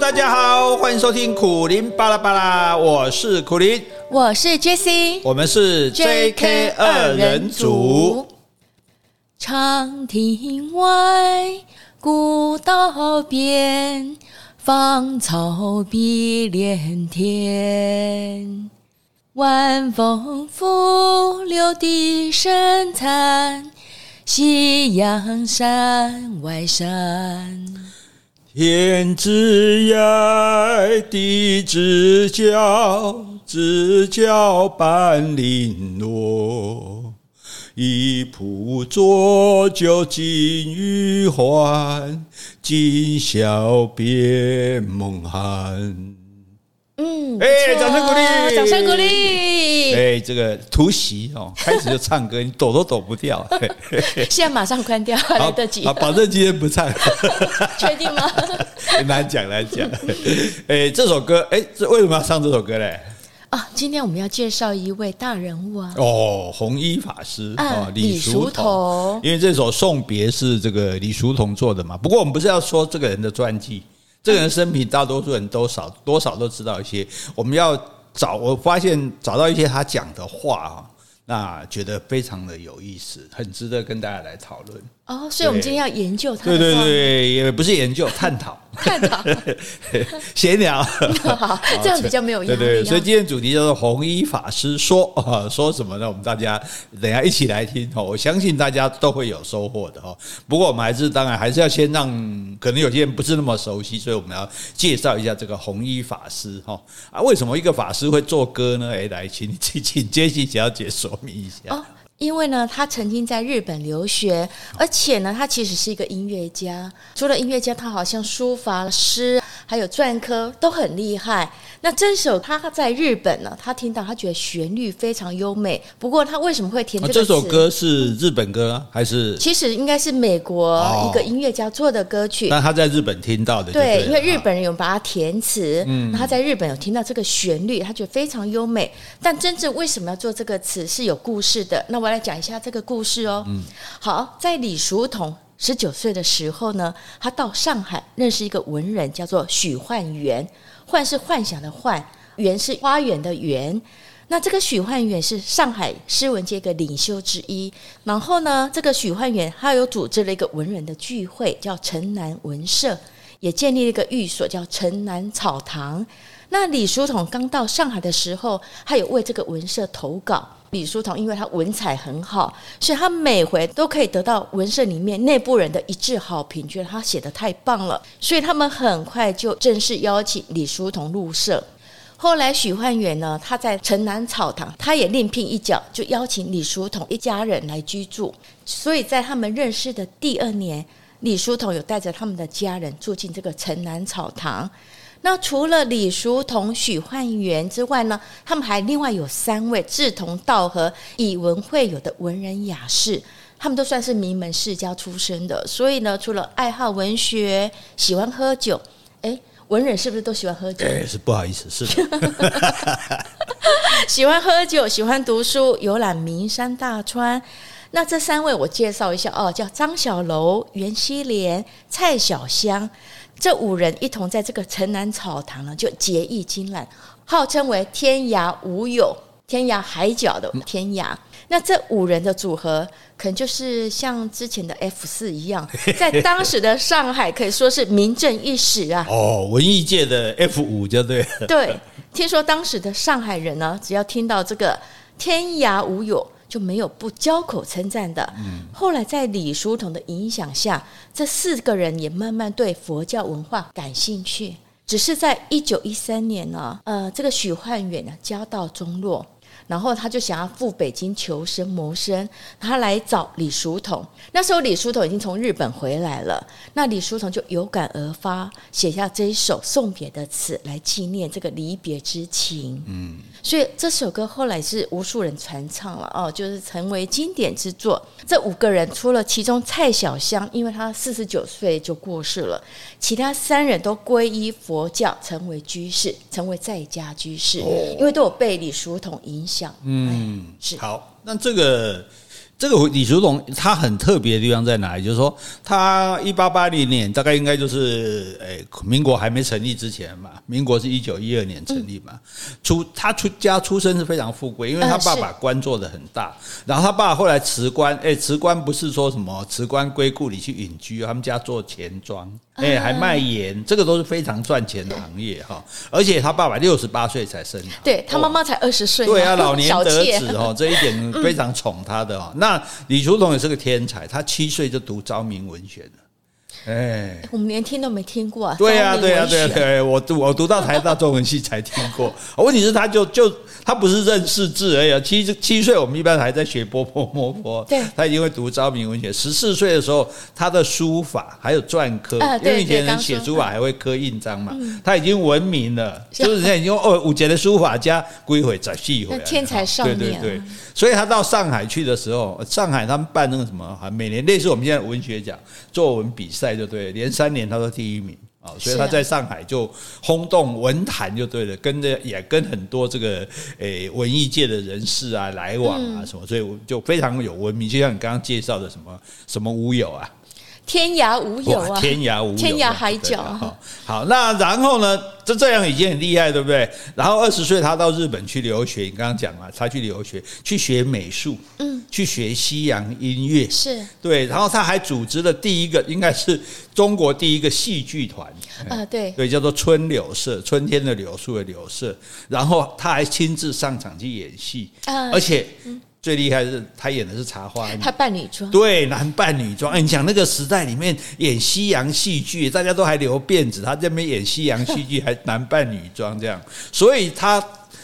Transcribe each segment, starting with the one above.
大家好，欢迎收听苦林巴拉巴拉，我是苦林，我是 Jessie，我们是 JK 二人组。长亭外，古道边，芳草碧连天。晚风拂柳笛声残，夕阳山外山。天之涯，地之角，知交半零落。一壶浊酒尽余欢，今宵别梦寒。嗯，哎、欸，掌声鼓励，掌声鼓励。哎、欸，这个突袭哦，开始就唱歌，你躲都躲不掉。现在马上关掉，还来得及。好，保证今天不唱。确定吗？难讲，难讲。哎、欸，这首歌，哎、欸，这为什么要唱这首歌嘞？啊，今天我们要介绍一位大人物啊。哦，弘一法师啊，李叔同。因为这首送别是这个李叔同做的嘛。不过我们不是要说这个人的传记。这个人生平，大多数人都少多少都知道一些。我们要找，我发现找到一些他讲的话啊，那觉得非常的有意思，很值得跟大家来讨论。哦，所以我们今天要研究他。对对对，也不是研究，探讨。探讨，闲聊，好，这样比较没有压力。对对，所以今天主题叫做红衣法师说，说什么呢？我们大家等下一起来听哦。我相信大家都会有收获的哦。不过我们还是当然还是要先让可能有些人不是那么熟悉，所以我们要介绍一下这个红衣法师哈啊。为什么一个法师会做歌呢？哎，来，请请请，Jessie 小姐说明一下。因为呢，他曾经在日本留学，而且呢，他其实是一个音乐家。除了音乐家，他好像书法、诗还有篆刻都很厉害。那这首他在日本呢，他听到他觉得旋律非常优美。不过他为什么会填这个词？这首歌是日本歌还是？其实应该是美国一个音乐家做的歌曲。那他在日本听到的？对，因为日本人有把它填词。嗯，他在日本有听到这个旋律，他觉得非常优美。但真正为什么要做这个词是有故事的。那我。来讲一下这个故事哦。嗯，好，在李叔同十九岁的时候呢，他到上海认识一个文人，叫做许幻园。幻是幻想的幻，园是花园的园。那这个许幻园是上海诗文界一个领袖之一。然后呢，这个许幻园他有组织了一个文人的聚会，叫城南文社，也建立了一个寓所，叫城南草堂。那李叔同刚到上海的时候，他有为这个文社投稿。李叔同因为他文采很好，所以他每回都可以得到文社里面内部人的一致好评，觉得他写的太棒了，所以他们很快就正式邀请李叔同入社。后来许焕远呢，他在城南草堂，他也另聘一角，就邀请李叔同一家人来居住。所以在他们认识的第二年，李叔同有带着他们的家人住进这个城南草堂。那除了李叔同、许焕元之外呢，他们还另外有三位志同道合、以文会友的文人雅士，他们都算是名门世家出身的。所以呢，除了爱好文学、喜欢喝酒，哎，文人是不是都喜欢喝酒？哎，是不好意思，是的。喜欢喝酒，喜欢读书，游览名山大川。那这三位我介绍一下哦，叫张小楼、袁希濂、蔡小香。这五人一同在这个城南草堂呢，就结义金兰，号称为天涯无友，天涯海角的天涯。那这五人的组合，可能就是像之前的 F 四一样，在当时的上海可以说是名震一时啊。哦，文艺界的 F 五就对了。对，听说当时的上海人呢，只要听到这个天涯无友。就没有不交口称赞的。后来在李叔同的影响下，这四个人也慢慢对佛教文化感兴趣。只是在一九一三年呢，呃，这个许焕远呢家道中落。然后他就想要赴北京求生谋生，他来找李叔同。那时候李叔同已经从日本回来了，那李叔同就有感而发，写下这一首送别的词来纪念这个离别之情。嗯，所以这首歌后来是无数人传唱了哦，就是成为经典之作。这五个人除了其中蔡小香，因为他四十九岁就过世了，其他三人都皈依佛教，成为居士，成为在家居士，因为都有被李叔同影响。嗯，是好。那这个这个李叔同他很特别的地方在哪里？就是说，他一八八零年大概应该就是诶，民国还没成立之前嘛。民国是一九一二年成立嘛。出他出家出身是非常富贵，因为他爸爸官做的很大。然后他爸爸后来辞官，诶，辞官不是说什么辞官归故里去隐居，他们家做钱庄，诶，还卖盐，这个都是非常赚钱的行业哈。而且他爸爸六十八岁才生他，对他妈妈才二十岁，对啊，老年得子哦，这一点非常宠他的哦。那那李叔同也是个天才，他七岁就读昭明文学了。哎，我们连听都没听过啊！对呀，对呀，对呀，对，我读我读到台大中文系才听过。问题是，他就就他不是认识字而已。七七岁，我们一般还在学波波摸波。对，他已经会读昭明文学。十四岁的时候，他的书法还有篆刻，因为以前人写书法还会刻印章嘛。他已经闻名了，就是人家已经哦，五杰的书法家归回再续回来，天才少年。对对对，所以他到上海去的时候，上海他们办那个什么，每年类似我们现在文学奖作文比赛。就对，连三年他都第一名啊，所以他在上海就轰动文坛，就对了，跟着也跟很多这个诶文艺界的人士啊来往啊什么，所以就非常有文明。就像你刚刚介绍的什么什么舞友啊。天涯无友啊，天涯无友，天涯海角。好，好，那然后呢？就这样已经很厉害，对不对？然后二十岁他到日本去留学，你刚刚讲了，他去留学去学美术，嗯，去学西洋音乐，是对。然后他还组织了第一个，应该是中国第一个戏剧团啊，对对，叫做春柳社，春天的柳树的柳社。然后他还亲自上场去演戏，而且。最厉害的是他演的是茶花女，他扮女装，对，男扮女装。哎你讲那个时代里面演西洋戏剧，大家都还留辫子，他这边演西洋戏剧还男扮女装这样，所以他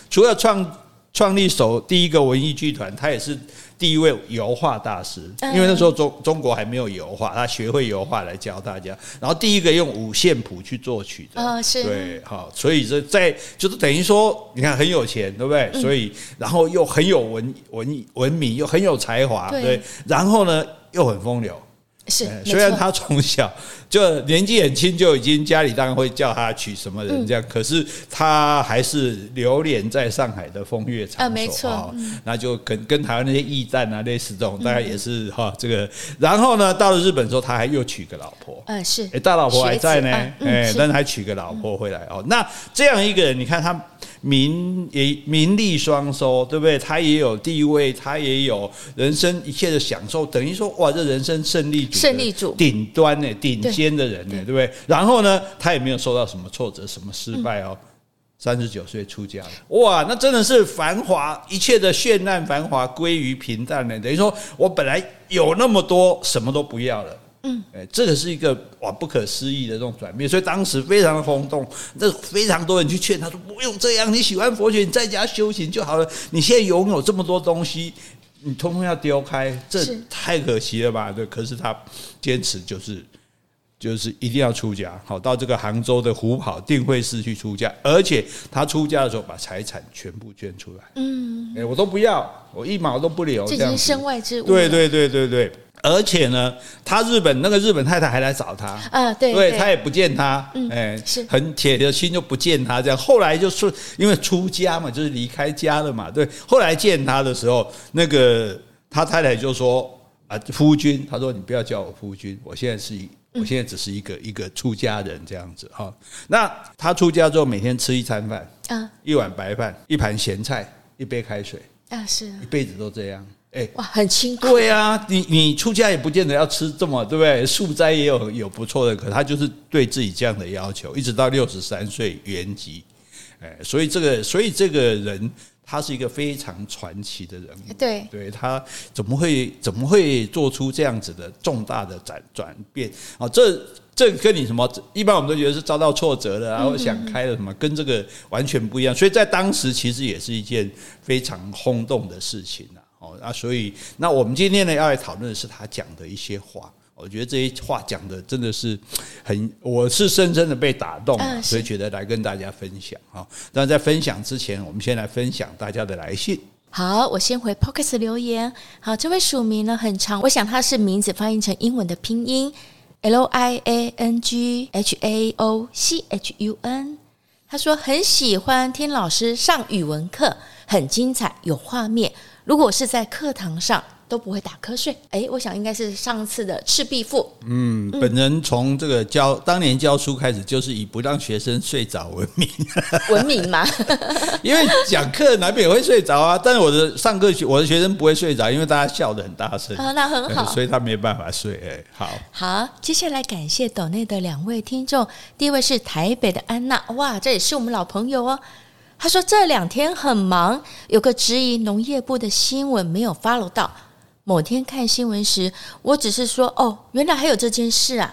除了创创立首第一个文艺剧团，他也是。第一位油画大师，因为那时候中中国还没有油画，他学会油画来教大家。然后第一个用五线谱去作曲的，哦，是，对，好，所以这在就是等于说，你看很有钱，对不对？所以然后又很有文文文明，又很有才华，对，然后呢又很风流。是，虽然他从小就年纪很轻，就已经家里当然会叫他娶什么人这样，可是他还是流连在上海的风月场所啊，没错，那就跟跟台湾那些驿站啊类似这种，大概也是哈这个。然后呢，到了日本之后，他还又娶个老婆，嗯，是，哎，大老婆还在呢，哎，但是还娶个老婆回来哦。那这样一个人，你看他。名也名利双收，对不对？他也有地位，他也有人生一切的享受，等于说，哇，这人生胜利组，胜利组顶端呢，顶尖的人呢，对不对？然后呢，他也没有受到什么挫折，什么失败哦。三十九岁出家了，哇，那真的是繁华，一切的绚烂繁华归于平淡呢。等于说我本来有那么多，什么都不要了。嗯，哎，这个是一个哇不可思议的这种转变，所以当时非常的轰动，那非常多人去劝他说不用这样，你喜欢佛学，你在家修行就好了。你现在拥有这么多东西，你通通要丢开，这太可惜了吧？对，可是他坚持就是就是一定要出家，好到这个杭州的虎跑定慧寺去出家，而且他出家的时候把财产全部捐出来。嗯，哎，我都不要，我一毛都不留，这已经身外之物。对对对对对。而且呢，他日本那个日本太太还来找他啊，对，对他也不见他，哎，是很铁的心就不见他这样。后来就是因为出家嘛，就是离开家了嘛，对。后来见他的时候，那个他太太就说啊，夫君，他说你不要叫我夫君，我现在是一，我现在只是一个一个出家人这样子哈。那他出家之后，每天吃一餐饭啊，一碗白饭，一盘咸菜，一杯开水啊，是一辈子都这样。哎，哇，很清苦。对啊，你你出家也不见得要吃这么，对不对？素斋也有有不错的，可他就是对自己这样的要求，一直到六十三岁圆寂。哎，所以这个，所以这个人他是一个非常传奇的人物。对，对他怎么会怎么会做出这样子的重大的转转变？啊，这这跟你什么？一般我们都觉得是遭到挫折了，然后想开了什么，跟这个完全不一样。所以在当时其实也是一件非常轰动的事情啊。哦，那所以，那我们今天呢要来讨论的是他讲的一些话。我觉得这些话讲的真的是很，我是深深的被打动，所以觉得来跟大家分享哈。那在分享之前，我们先来分享大家的来信。好，我先回 p o c k e t 留言。好，这位署名呢很长，我想他是名字翻译成英文的拼音 L I A N G H A O C H U N。他说很喜欢听老师上语文课，很精彩，有画面。如果是在课堂上，都不会打瞌睡。哎，我想应该是上次的《赤壁赋》。嗯，本人从这个教当年教书开始，就是以不让学生睡着闻名。闻名吗？因为讲课难免会睡着啊，但是我的上课学我的学生不会睡着，因为大家笑得很大声。啊，那很好，所以他没办法睡。哎，好，好，接下来感谢岛内的两位听众，第一位是台北的安娜，哇，这也是我们老朋友哦。他说这两天很忙，有个质疑农业部的新闻没有 follow 到。某天看新闻时，我只是说：“哦，原来还有这件事啊！”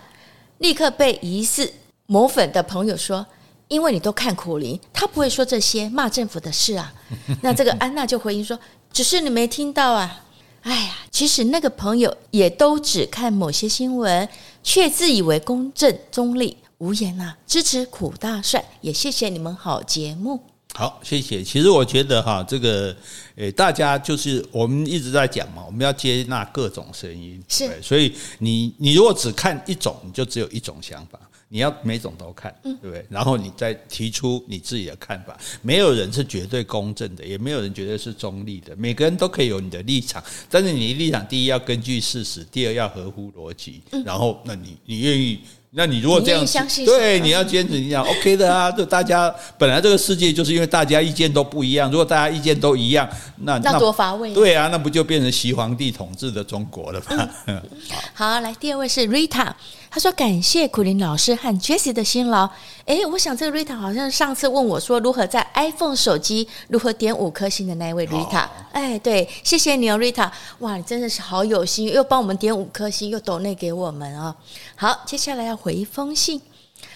立刻被疑似某粉的朋友说：“因为你都看苦林，他不会说这些骂政府的事啊。”那这个安娜就回应说：“只是你没听到啊。”哎呀，其实那个朋友也都只看某些新闻，却自以为公正中立，无言啊！支持苦大帅，也谢谢你们好节目。好，谢谢。其实我觉得哈，这个诶，大家就是我们一直在讲嘛，我们要接纳各种声音，是。所以你你如果只看一种，你就只有一种想法。你要每种都看，对不对？然后你再提出你自己的看法。没有人是绝对公正的，也没有人绝对是中立的。每个人都可以有你的立场，但是你的立场第一要根据事实，第二要合乎逻辑。然后，那你你愿意？那你如果这样相信，对，你要坚持你讲 OK 的啊。就大家本来这个世界就是因为大家意见都不一样，如果大家意见都一样，那那多乏味。对啊，那不就变成西皇帝统治的中国了吗？嗯、好，来第二位是 Rita，他说感谢苦林老师和 Jessie 的辛劳。诶，我想这个 Rita 好像上次问我说如何在 iPhone 手机如何点五颗星的那一位 Rita。哎，对，谢谢你哦，Rita。哇，你真的是好有心，又帮我们点五颗星，又抖内给我们啊、哦。好，接下来要。回一封信，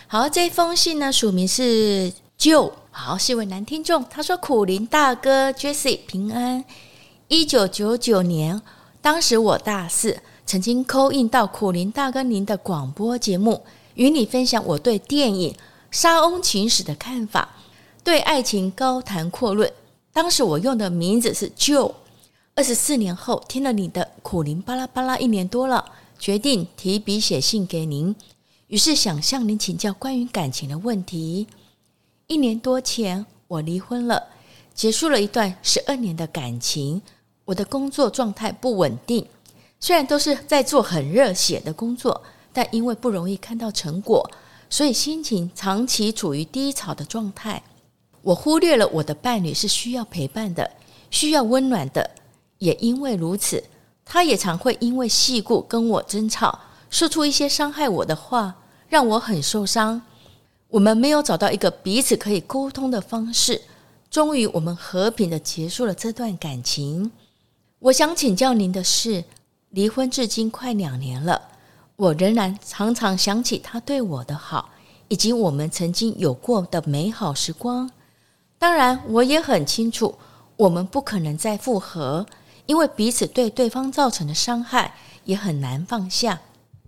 好，这封信呢，署名是 Joe，好，是一位男听众。他说：“苦林大哥，Jessie 平安。一九九九年，当时我大四，曾经扣印到苦苓大哥您的广播节目，与你分享我对电影《莎翁情史》的看法，对爱情高谈阔论。当时我用的名字是 Joe。二十四年后，听了你的苦苓巴拉巴拉一年多了，决定提笔写信给您。”于是想向您请教关于感情的问题。一年多前，我离婚了，结束了一段十二年的感情。我的工作状态不稳定，虽然都是在做很热血的工作，但因为不容易看到成果，所以心情长期处于低潮的状态。我忽略了我的伴侣是需要陪伴的，需要温暖的。也因为如此，他也常会因为细故跟我争吵。说出一些伤害我的话，让我很受伤。我们没有找到一个彼此可以沟通的方式，终于我们和平的结束了这段感情。我想请教您的是，离婚至今快两年了，我仍然常常想起他对我的好，以及我们曾经有过的美好时光。当然，我也很清楚，我们不可能再复合，因为彼此对对方造成的伤害也很难放下。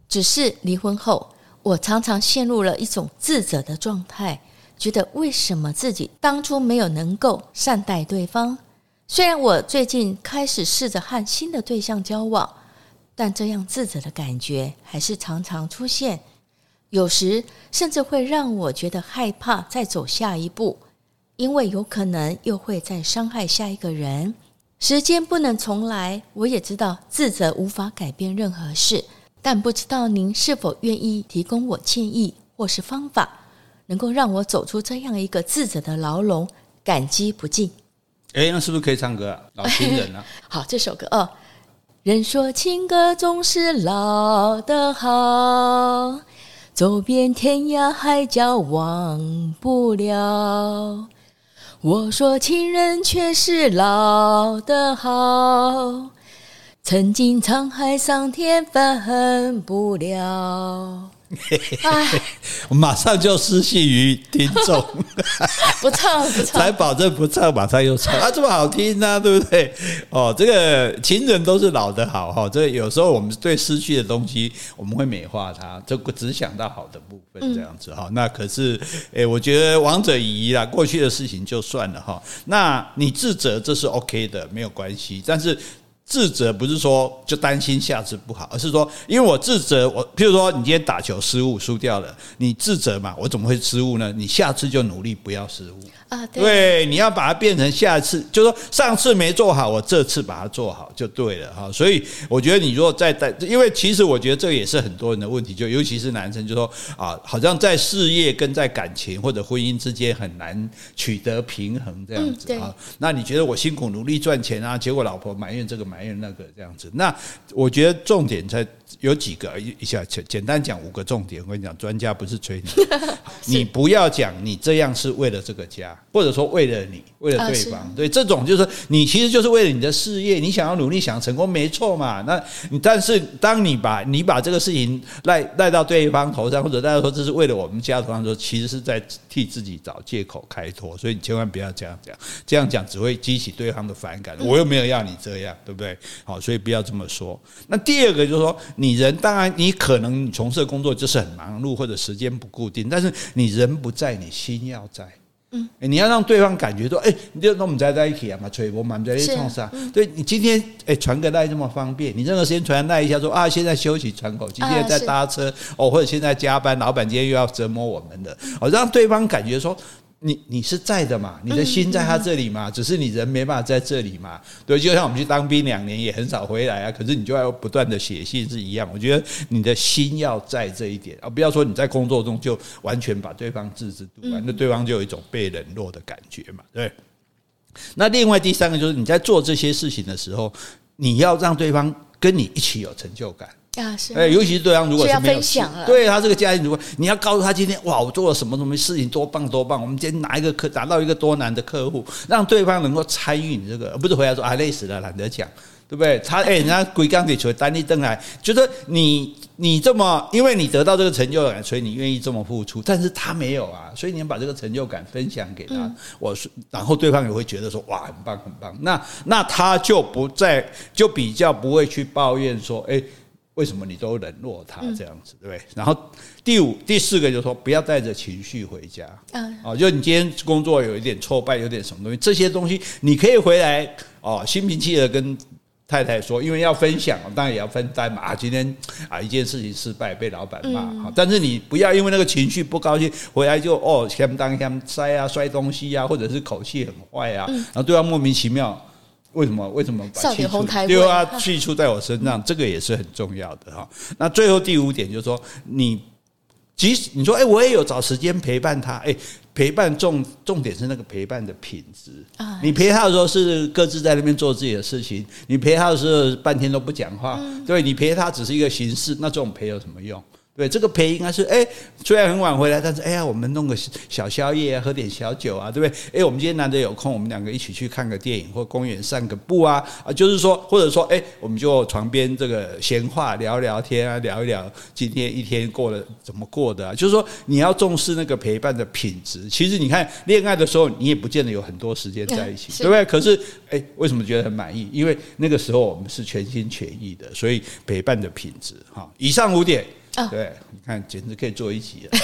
只是离婚后，我常常陷入了一种自责的状态，觉得为什么自己当初没有能够善待对方？虽然我最近开始试着和新的对象交往，但这样自责的感觉还是常常出现，有时甚至会让我觉得害怕再走下一步，因为有可能又会再伤害下一个人。时间不能重来，我也知道自责无法改变任何事。但不知道您是否愿意提供我建议或是方法，能够让我走出这样一个自责的牢笼，感激不尽。哎，那是不是可以唱歌啊？老情人啊！好，这首歌哦。人说情歌总是老的好，走遍天涯海角忘不了。我说情人却是老的好。曾经沧海桑田分不了，我 马上就失信于听众，不唱不唱，才保证不唱，马上又唱啊，这么好听呢、啊，对不对？哦，这个情人都是老的好哈，这个有时候我们对失去的东西，我们会美化它，就只想到好的部分这样子哈。那可是，诶，我觉得王者已矣啦，过去的事情就算了哈。那你自责这是 OK 的，没有关系，但是。自责不是说就担心下次不好，而是说，因为我自责，我譬如说你今天打球失误输掉了，你自责嘛，我怎么会失误呢？你下次就努力不要失误啊，对，对，你要把它变成下次，就说上次没做好，我这次把它做好就对了哈。所以我觉得你如果再带，因为其实我觉得这也是很多人的问题，就尤其是男生，就说啊，好像在事业跟在感情或者婚姻之间很难取得平衡这样子啊。那你觉得我辛苦努力赚钱啊，结果老婆埋怨这个埋怨那个这样子，那我觉得重点在有几个，一下简简单讲五个重点。我跟你讲，专家不是吹牛，你不要讲你这样是为了这个家，或者说为了你，为了对方。对，这种就是你其实就是为了你的事业，你想要努力，想要成功，没错嘛。那你但是当你把你把这个事情赖赖到对方头上，或者大家说这是为了我们家头上说，其实是在替自己找借口开脱。所以你千万不要这样讲，这样讲只会激起对方的反感。我又没有要你这样，对不对？好，所以不要这么说。那第二个就是说，你人当然你可能你从事的工作就是很忙碌或者时间不固定，但是你人不在，你心要在。嗯，你要让对方感觉说，哎，你就那我们在在一起啊嘛，吹我们在一起创啥？对你今天哎传个赖这么方便，你任何时间传赖一下说啊，现在休息喘口气，今天在搭车哦，或者现在加班，老板今天又要折磨我们的，哦，让对方感觉说。你你是在的嘛？你的心在他这里嘛？只是你人没办法在这里嘛？对，就像我们去当兵两年也很少回来啊，可是你就要不断的写信是一样。我觉得你的心要在这一点啊，不要说你在工作中就完全把对方置之度外，那对方就有一种被冷落的感觉嘛。对。那另外第三个就是你在做这些事情的时候，你要让对方跟你一起有成就感。啊，是，哎，尤其是对方如果是没有分享了，对他这个家庭，如果你要告诉他今天哇，我做了什么什么事情多棒多棒，我们今天拿一个客拿到一个多难的客户，让对方能够参与你这个，而不是回来说啊累死了懒得讲，对不对？他哎，人家鬼刚给出单立登来，觉得你你这么，因为你得到这个成就感，所以你愿意这么付出，但是他没有啊，所以你要把这个成就感分享给他，嗯、我说，然后对方也会觉得说哇，很棒很棒，那那他就不再就比较不会去抱怨说哎。为什么你都冷落他这样子，对不对？然后第五、第四个就是说，不要带着情绪回家。嗯哦，就你今天工作有一点挫败，有点什么东西，这些东西你可以回来哦，心平气和跟太太说，因为要分享，当然也要分担嘛。今天啊，一件事情失败被老板骂，但是你不要因为那个情绪不高兴，回来就哦，嫌东嫌西啊，摔东西啊，或者是口气很坏啊，然后对方莫名其妙。为什么？为什么把气出？丢啊，气出在我身上，这个也是很重要的哈。那最后第五点就是说，你即使你说，哎，我也有找时间陪伴他，哎，陪伴重重点是那个陪伴的品质啊。你陪他的时候是各自在那边做自己的事情，你陪他的时候半天都不讲话，对，你陪他只是一个形式，那这种陪有什么用？对，这个陪应该是哎，虽然很晚回来，但是哎呀，我们弄个小宵夜啊，喝点小酒啊，对不对？哎，我们今天难得有空，我们两个一起去看个电影或公园散个步啊啊，就是说，或者说，哎，我们就床边这个闲话聊聊天啊，聊一聊今天一天过得怎么过的啊，就是说，你要重视那个陪伴的品质。其实你看，恋爱的时候，你也不见得有很多时间在一起，对不对？可是，哎，为什么觉得很满意？因为那个时候我们是全心全意的，所以陪伴的品质哈。以上五点。对，你看，简直可以做一集了。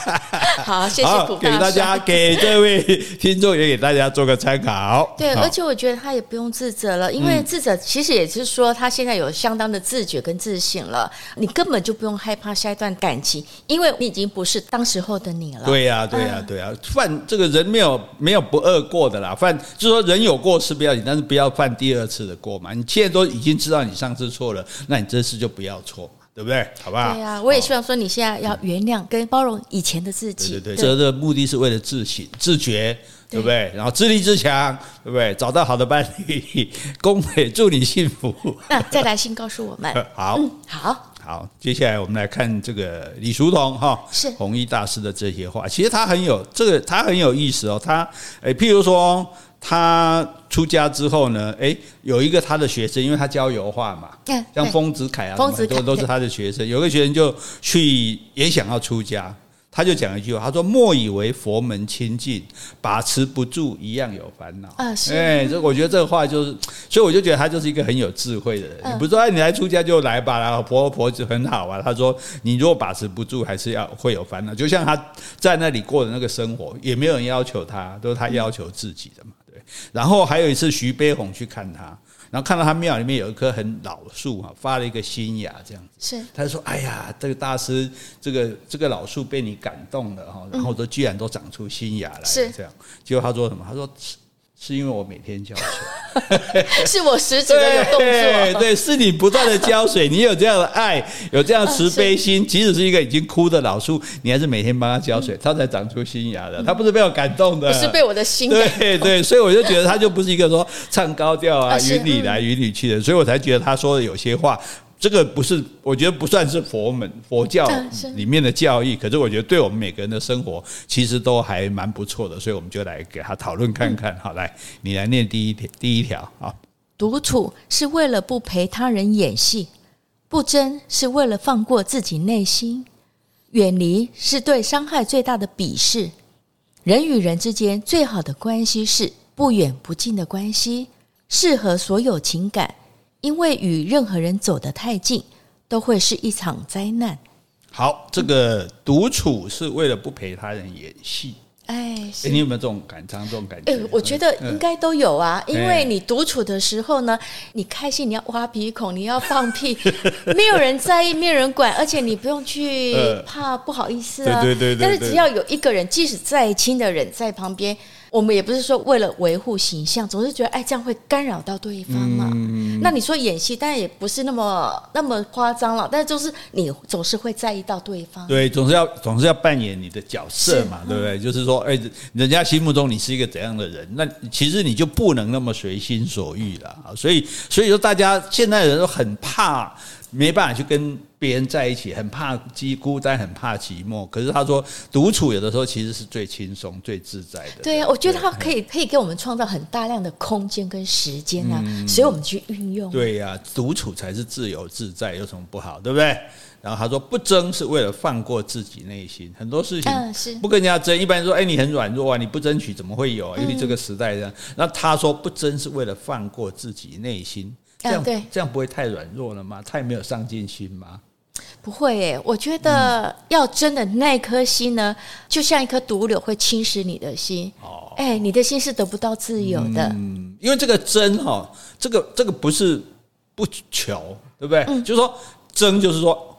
好，谢谢古。给大家，给这位听众也给大家做个参考。对，而且我觉得他也不用自责了，因为自责其实也是说他现在有相当的自觉跟自信了。你根本就不用害怕下一段感情，因为你已经不是当时候的你了。对呀，对呀，对呀。犯这个人没有没有不二过的啦，犯就是说人有过失不要紧，但是不要犯第二次的过嘛。你现在都已经知道你上次错了，那你这次就不要错。对不对？好不好？对呀、啊，我也希望说你现在要原谅跟包容以前的自己。对对对，这的目的是为了自省、自觉，对不对？然后自立自强，对不对？找到好的伴侣，恭喜祝你幸福。那再来信告诉我们。好，嗯、好，好。接下来我们来看这个李叔同哈，是弘一大师的这些话，其实他很有这个，他很有意思哦。他诶，譬如说。他出家之后呢，诶，有一个他的学生，因为他教油画嘛，像丰子恺啊，很多都是他的学生。有个学生就去也想要出家，他就讲一句话，他说：“莫以为佛门清净，把持不住一样有烦恼。”啊，是。哎，这我觉得这个话就是，所以我就觉得他就是一个很有智慧的人。你不是说哎，你来出家就来吧，然后婆婆就很好啊。他说：“你如果把持不住，还是要会有烦恼。”就像他在那里过的那个生活，也没有人要求他，都是他要求自己的嘛。然后还有一次，徐悲鸿去看他，然后看到他庙里面有一棵很老树哈，发了一个新芽这样子。是，他就说：“哎呀，这个大师，这个这个老树被你感动了哈，然后都居然都长出新芽来了，是这样。结果他说什么？他说。”是因为我每天浇水，是我实质的有动作，对，对，是你不断的浇水，你有这样的爱，有这样慈悲心，即使是一个已经枯的老树，你还是每天帮它浇水，它才长出新芽的。它不是被我感动的，不是被我的心对对，所以我就觉得他就不是一个说唱高调啊，云里来云里去的，所以我才觉得他说的有些话。这个不是，我觉得不算是佛门佛教里面的教义，可是我觉得对我们每个人的生活其实都还蛮不错的，所以我们就来给他讨论看看。好，来，你来念第一条，第一条啊。独处是为了不陪他人演戏，不争是为了放过自己内心，远离是对伤害最大的鄙视。人与人之间最好的关系是不远不近的关系，适合所有情感。因为与任何人走得太近，都会是一场灾难。好，这个独处是为了不陪他人演戏。哎，你有没有这种感伤？这种感觉？哎，我觉得应该都有啊。因为你独处的时候呢，你开心，你要挖鼻孔，你要放屁，没有人在意，没有人管，而且你不用去怕不好意思啊。对对对。但是只要有一个人，即使再亲的人在旁边。我们也不是说为了维护形象，总是觉得哎，这样会干扰到对方嘛。嗯、那你说演戏，当然也不是那么那么夸张了，但是就是你总是会在意到对方。对，总是要总是要扮演你的角色嘛，对不对？嗯、就是说，哎，人家心目中你是一个怎样的人，那其实你就不能那么随心所欲了。所以，所以说大家现在人都很怕。没办法去跟别人在一起，很怕孤孤单，很怕寂寞。可是他说，独处有的时候其实是最轻松、最自在的。对呀、啊，我觉得他可以可以给我们创造很大量的空间跟时间啊，嗯、所以我们去运用。对呀、啊，独处才是自由自在，有什么不好？对不对？然后他说，不争是为了放过自己内心，很多事情不跟人家争。一般说，哎，你很软弱啊，你不争取怎么会有啊？因为这个时代这样。那他说，不争是为了放过自己内心。这样、这样不会太软弱了吗？太没有上进心吗？不会耶，我觉得要真的那颗心呢，就像一颗毒瘤，会侵蚀你的心。哦，哎，你的心是得不到自由的。嗯，因为这个争哈，这个这个不是不求，对不对？嗯，就是说争，就是说。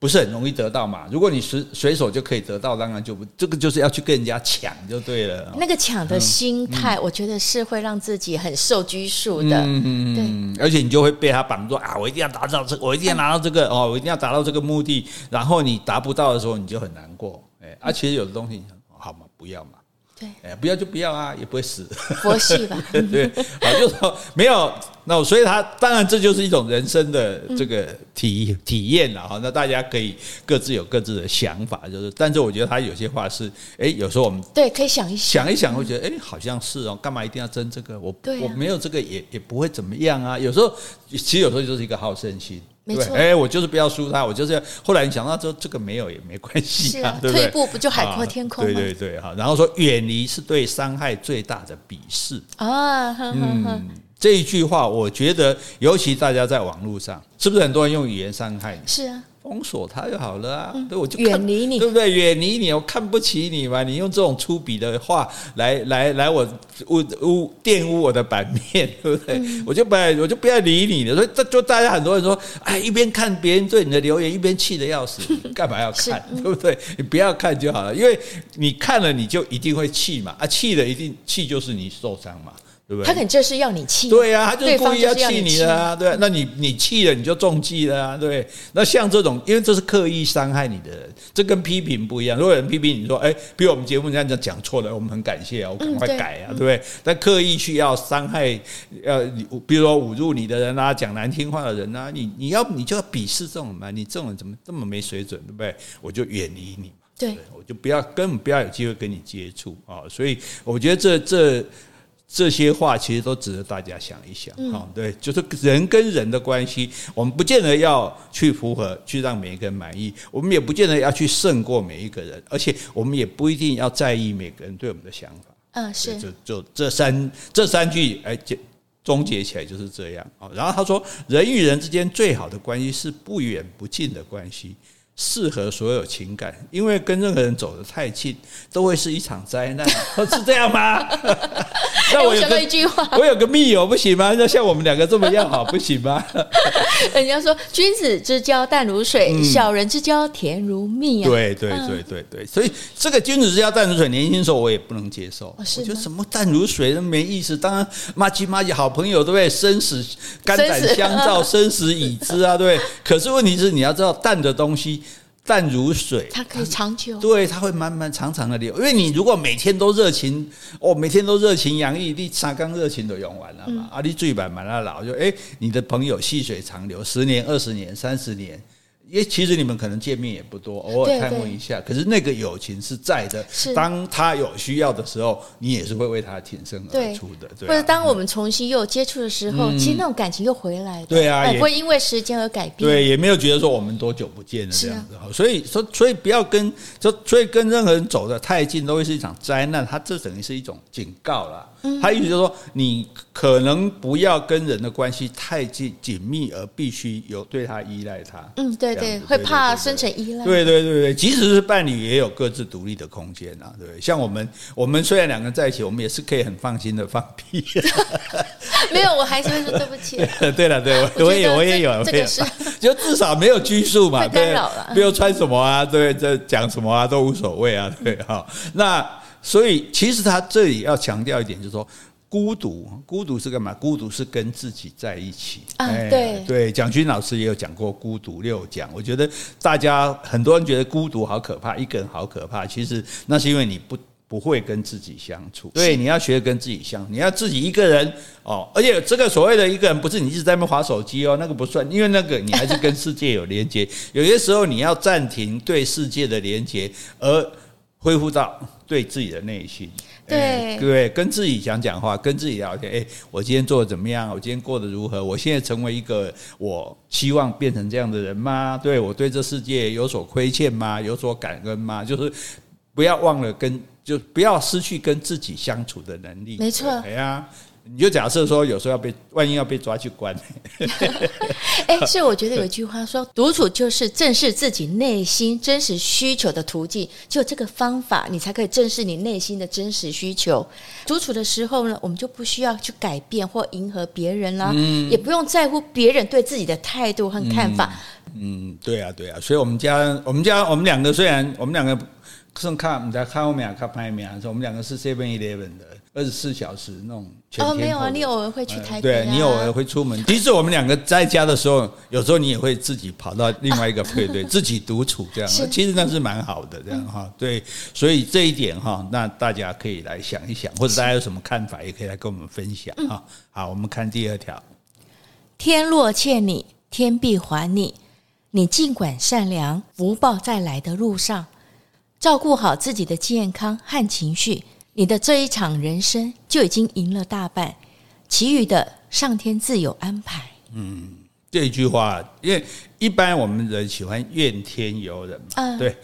不是很容易得到嘛？如果你随随手就可以得到，当然就不，这个就是要去跟人家抢就对了。那个抢的心态，我觉得是会让自己很受拘束的。嗯，对，而且你就会被他绑住啊！我一定要达到这个，我一定要拿到这个哦，我一定要达到这个目的。然后你达不到的时候，你就很难过。哎，啊，其实有的东西，好嘛，不要嘛。对，哎，不要就不要啊，也不会死。佛系吧。对 对，好，就说没有。那所以他当然这就是一种人生的这个体体验了哈。那大家可以各自有各自的想法，就是，但是我觉得他有些话是，哎，有时候我们对可以想一想，想一想会觉得，哎，好像是哦，干嘛一定要争这个？我我没有这个也也不会怎么样啊。有时候其实有时候就是一个好胜心。没错，哎，我就是不要输他，我就是要。后来你想到之后，这个没有也没关系啊，对不对？退一步不就海阔天空吗？对对对，哈。然后说远离是对伤害最大的鄙视啊，嗯，这一句话我觉得，尤其大家在网络上，是不是很多人用语言伤害你？是啊。封锁他就好了啊！嗯、对，我就远离你，对不对？远离你，我看不起你嘛！你用这种粗鄙的话来来来我，我污污玷污我的版面，对不对？嗯、我就不要，我就不要理你了。所以这就大家很多人说，哎，一边看别人对你的留言，一边气得要死，你干嘛要看？嗯、对不对？你不要看就好了，因为你看了你就一定会气嘛！啊，气了一定气就是你受伤嘛。对不对？他可能就是要你气，对呀、啊，他就是故意要气你的啊，对，那你你气了，你就中计了啊，对。那像这种，因为这是刻意伤害你的人，这跟批评不一样。如果有人批评你说，哎，比如我们节目这样讲讲错了，我们很感谢啊，我赶快改啊，嗯、对，对不对？但刻意去要伤害，呃，比如说侮辱你的人啊，讲难听话的人啊，你你要你就要鄙视这种嘛，你这种人怎么这么没水准，对不对？我就远离你嘛，对，对，我就不要根本不要有机会跟你接触啊。所以我觉得这这。这些话其实都值得大家想一想，哈，对，就是人跟人的关系，我们不见得要去符合，去让每一个人满意，我们也不见得要去胜过每一个人，而且我们也不一定要在意每个人对我们的想法。嗯，是，就就这三这三句，哎，总结起来就是这样啊。然后他说，人与人之间最好的关系是不远不近的关系，适合所有情感，因为跟任何人走得太近，都会是一场灾难，是这样吗？那我有个一句话，我有个密友不行吗？要像我们两个这么要好不行吗？人家说君子之交淡如水，嗯、小人之交甜如蜜啊。对对对对对，所以这个君子之交淡如水，年轻时候我也不能接受。我觉得什么淡如水都没意思。当然，麻吉麻吉好朋友对不对？生死肝胆相照，生死已知啊，对不对。可是问题是，你要知道淡的东西。淡如水，它可以长久。对，它会慢慢长长的流。因为你如果每天都热情，哦，每天都热情洋溢，你三缸热情都用完了嘛？啊，你最慢慢的老，就哎，你的朋友细水长流，十年、二十年、三十年。因为其实你们可能见面也不多，偶尔探问一下。可是那个友情是在的，当他有需要的时候，你也是会为他挺身而出的。对或者当我们重新又接触的时候，其实那种感情又回来。对啊，不会因为时间而改变。对，也没有觉得说我们多久不见了这样子。所以说，所以不要跟就所以跟任何人走得太近，都会是一场灾难。它这等于是一种警告啦。他意思就是说，你可能不要跟人的关系太紧紧密，而必须有对他依赖他。嗯，对对，会怕生成依赖。对对对对，即使是伴侣，也有各自独立的空间啊。对，像我们，我们虽然两个人在一起，我们也是可以很放心的放屁。没有，我还是会说对不起。对了，对，我也有我也有，这个是，就至少没有拘束嘛，对，不用穿什么啊，对，这讲什么啊都无所谓啊，对，好，那。所以，其实他这里要强调一点，就是说，孤独，孤独是干嘛？孤独是跟自己在一起。啊，对对，蒋勋老师也有讲过孤独六讲。我觉得大家很多人觉得孤独好可怕，一个人好可怕。其实那是因为你不不会跟自己相处。对，你要学跟自己相处，你要自己一个人哦。而且这个所谓的一个人，不是你一直在那边滑手机哦，那个不算，因为那个你还是跟世界有连接。有些时候你要暂停对世界的连接，而恢复到对自己的内心，对对，跟自己讲讲话，跟自己聊天。哎，我今天做的怎么样？我今天过得如何？我现在成为一个我希望变成这样的人吗？对，我对这世界有所亏欠吗？有所感恩吗？就是不要忘了跟，就不要失去跟自己相处的能力。没错，哎呀。你就假设说，有时候要被，万一要被抓去关。哎，所以我觉得有一句话说，独处就是正视自己内心真实需求的途径。就这个方法，你才可以正视你内心的真实需求。独处的时候呢，我们就不需要去改变或迎合别人啦，嗯、也不用在乎别人对自己的态度和看法。嗯，嗯，对啊，对啊。所以我们家，我们家，我们两个虽然我们两个是看，你在看后面看拍面，说我们两个是 Seven Eleven 的。二十四小时那种哦，没有啊，你偶尔会去台北，对，你偶尔会出门。其实我们两个在家的时候，有时候你也会自己跑到另外一个配对，自己独处这样。其实那是蛮好的，这样哈。对，所以这一点哈，那大家可以来想一想，或者大家有什么看法，也可以来跟我们分享哈。好，我们看第二条：天若欠你，天必还你。你尽管善良，福报在来的路上，照顾好自己的健康和情绪。你的这一场人生就已经赢了大半，其余的上天自有安排。嗯，这一句话，因为。一般我们人喜欢怨天尤人嘛，对，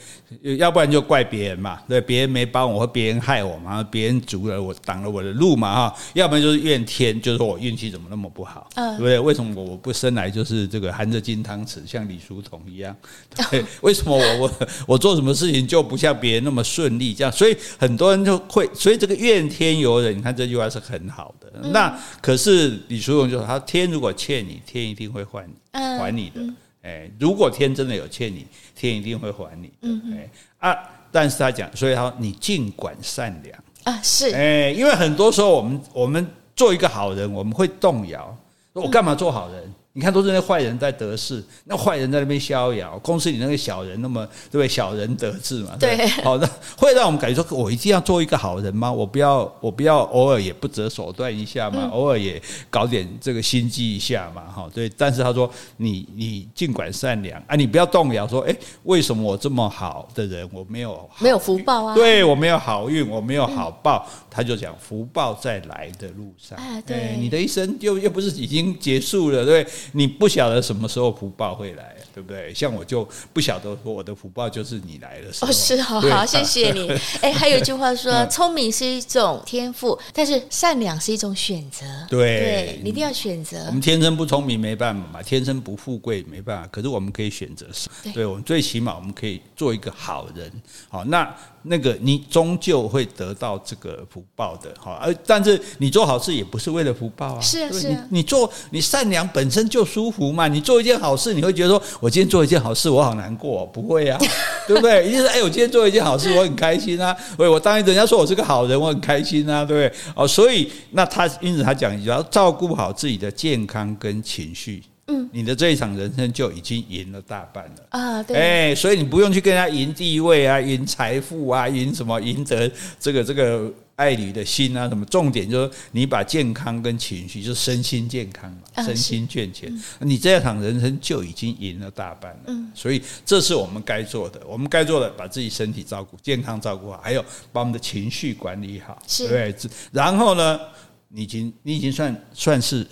要不然就怪别人嘛，对，别人没帮我或别人害我嘛，别人阻了我挡了我的路嘛，哈，要不然就是怨天，就是说我运气怎么那么不好，对不对？为什么我不生来就是这个含着金汤匙，像李叔同一样？对，为什么我我我做什么事情就不像别人那么顺利？这样，所以很多人就会，所以这个怨天尤人，你看这句话是很好的。那可是李叔同就说，他天如果欠你，天一定会还你，还你的。哎，如果天真的有欠你，天一定会还你的。哎啊，但是他讲，所以他说你尽管善良啊，是。哎，因为很多时候我们我们做一个好人，我们会动摇，我干嘛做好人？嗯你看，都是那坏人在得势，那坏人在那边逍遥。公司里那个小人，那么对不对？小人得志嘛。对。好的，会让我们感觉说，我一定要做一个好人吗？我不要，我不要偶尔也不择手段一下嘛，偶尔也搞点这个心机一下嘛。哈，对。但是他说，你你尽管善良啊，你不要动摇。说，哎，为什么我这么好的人，我没有没有福报啊？对，我没有好运，我没有好报。他就讲，福报在来的路上。哎，对。你的一生又又不是已经结束了，对。你不晓得什么时候福报会来，对不对？像我就不晓得说我的福报就是你来的时候。哦，是好好，谢谢你。哎，还有一句话说，聪明是一种天赋，但是善良是一种选择。对，对，你一定要选择。我们天生不聪明没办法嘛，天生不富贵没办法，可是我们可以选择？对，我们最起码我们可以做一个好人。好，那。那个你终究会得到这个福报的哈，而但是你做好事也不是为了福报啊，是啊是啊，你你做你善良本身就舒服嘛，你做一件好事你会觉得说，我今天做一件好事我好难过，不会啊，对不对？一定是哎，我今天做一件好事我很开心啊，喂，我当然人家说我是个好人我很开心啊，对不对？哦，所以那他因此他讲要照顾好自己的健康跟情绪。嗯，你的这一场人生就已经赢了大半了啊！对，哎，所以你不用去跟人家赢地位啊，赢财富啊，赢什么，赢得这个这个爱侣的心啊，什么？重点就是你把健康跟情绪，就是身心健康嘛，身心健全，你这一场人生就已经赢了大半了。嗯，所以这是我们该做的，我们该做的，把自己身体照顾健康照顾好，还有把我们的情绪管理好，是对。然后呢，你已经你已经算算是。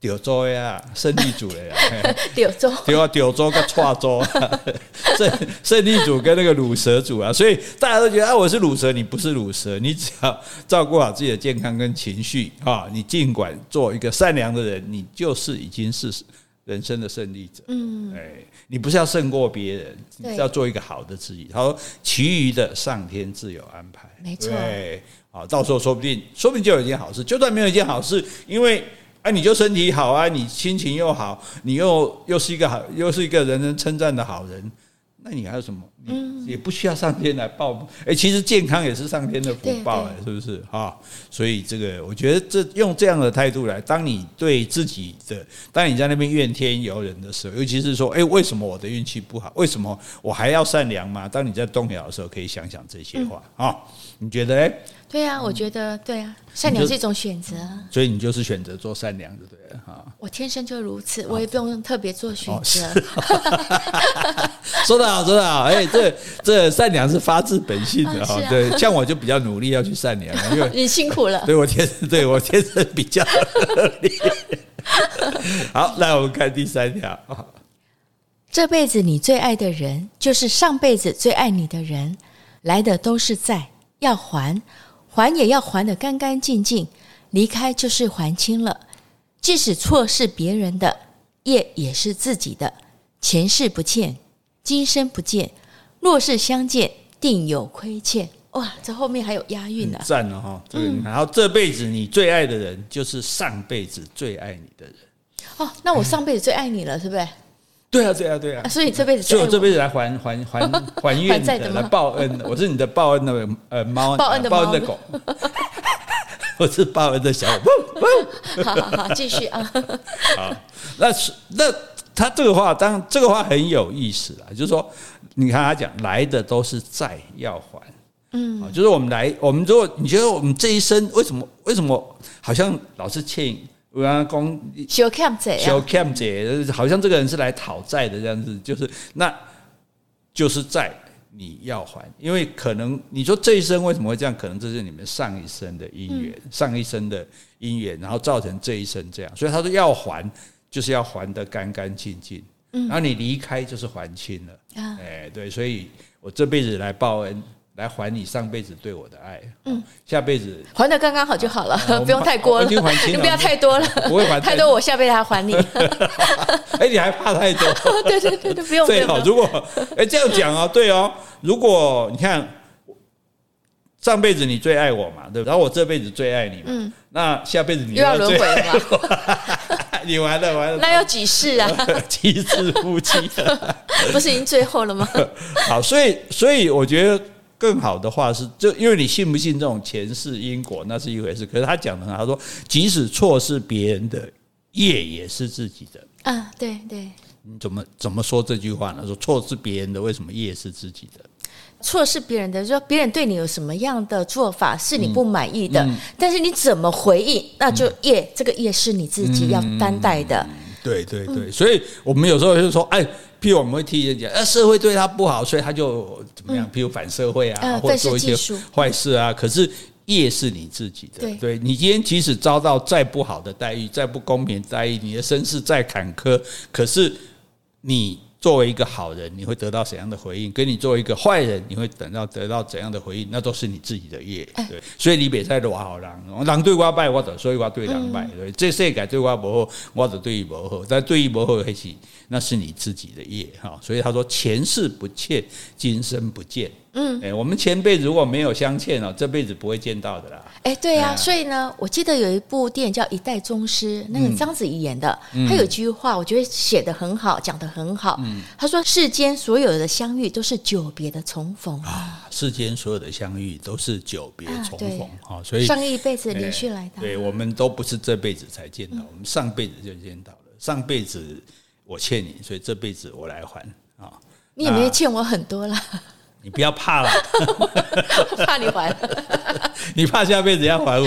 柳州呀，胜利组的呀，柳州对啊，柳州跟跨州，胜胜利组跟那个乳蛇组啊，所以大家都觉得啊，我是乳蛇，你不是乳蛇，你只要照顾好自己的健康跟情绪啊，你尽管做一个善良的人，你就是已经是人生的胜利者。嗯，哎，你不是要胜过别人，你是要做一个好的自己。他说，其余的上天自有安排。没错，对，啊，到时候说不定，说不定就有一件好事。就算没有一件好事，因为。哎，你就身体好啊，你心情又好，你又又是一个好，又是一个人人称赞的好人，那你还有什么？嗯，也不需要上天来报。哎，其实健康也是上天的福报，哎，是不是？哈，所以这个我觉得这用这样的态度来，当你对自己的，当你在那边怨天尤人的时候，尤其是说，哎，为什么我的运气不好？为什么我还要善良吗？当你在动摇的时候，可以想想这些话啊。你觉得？哎。对啊，我觉得对啊，善良是一种选择，所以你就是选择做善良的，对哈。我天生就如此，我也不用特别做选择。说得好，说得好，哎，这这善良是发自本性的哈。对，像我就比较努力要去善良，因为 你辛苦了。对我天生，对我天生比较努力。好，来我们看第三条。这辈子你最爱的人，就是上辈子最爱你的人，来的都是债，要还。还也要还得干干净净，离开就是还清了。即使错是别人的，业也是自己的。前世不欠，今生不见。若是相见，定有亏欠。哇，这后面还有押韵呢，赞了哈！这个，然后这辈子你最爱的人，就是上辈子最爱你的人。哦，那我上辈子最爱你了，是不是？对啊，对啊，对啊！所以你这辈子，所以我这辈子来还还还 还愿的，来报恩的。我是你的报恩的呃猫，报恩的报恩的狗，我是报恩的小狗。好好好，继续啊！好，那是那他这个话，当然这个话很有意思啊，就是说，你看他讲来的都是债要还，嗯，就是我们来，我们如果你觉得我们这一生为什么为什么好像老是欠？我刚刚讲小欠债，小欠债，好像这个人是来讨债的这样子，就是那，就是债你要还，因为可能你说这一生为什么会这样？可能这是你们上一生的因缘，上一生的因缘，然后造成这一生这样，所以他说要还，就是要还得干干净净，然后你离开就是还清了，哎，对，所以我这辈子来报恩。来还你上辈子对我的爱，嗯，下辈子还的刚刚好就好了，不用太多了，你不要太多了，不会还太多，我下辈子还还你。哎，你还怕太多？对对对对，不用。最好如果哎这样讲啊，对哦，如果你看上辈子你最爱我嘛，对，然后我这辈子最爱你嘛，嗯，那下辈子你又要轮回了吗？你完了完了，那要几世啊？几世夫妻？不是已经最后了吗？好，所以所以我觉得。更好的话是，就因为你信不信这种前世因果，那是一回事。可是他讲的很好，他说即使错是别人的业，也是自己的。啊，对对。你怎么怎么说这句话呢？说错是别人的，为什么业是自己的？错是别人的，说别人对你有什么样的做法是你不满意的，嗯嗯、但是你怎么回应，那就业、嗯、这个业是你自己要担待的。嗯、对对对，所以我们有时候就说，哎。譬如我们会替人讲，呃，社会对他不好，所以他就怎么样？譬如反社会啊，或者做一些坏事啊。可是业是你自己的。对，对你今天即使遭到再不好的待遇、再不公平待遇，你的身世再坎坷，可是你。作为一个好人，你会得到怎样的回应？跟你作为一个坏人，你会等到得到怎样的回应？那都是你自己的业。对，所以你别再话好人，人对我拜，我就所以我对人拜。对，这世界对我不好，我就对伊不好。但对伊不好，还是那是你自己的业哈。所以他说前世不欠，今生不见。嗯，哎，我们前辈如果没有相欠哦，这辈子不会见到的啦。哎，对呀，所以呢，我记得有一部电影叫《一代宗师》，那个章子怡演的，他有一句话，我觉得写的很好，讲的很好。他说：“世间所有的相遇都是久别的重逢啊，世间所有的相遇都是久别重逢啊，所以上一辈子连续来的，对，我们都不是这辈子才见到，我们上辈子就见到了。上辈子我欠你，所以这辈子我来还啊。你也没有欠我很多了。”你不要怕了，怕你还，你怕下辈子要还我。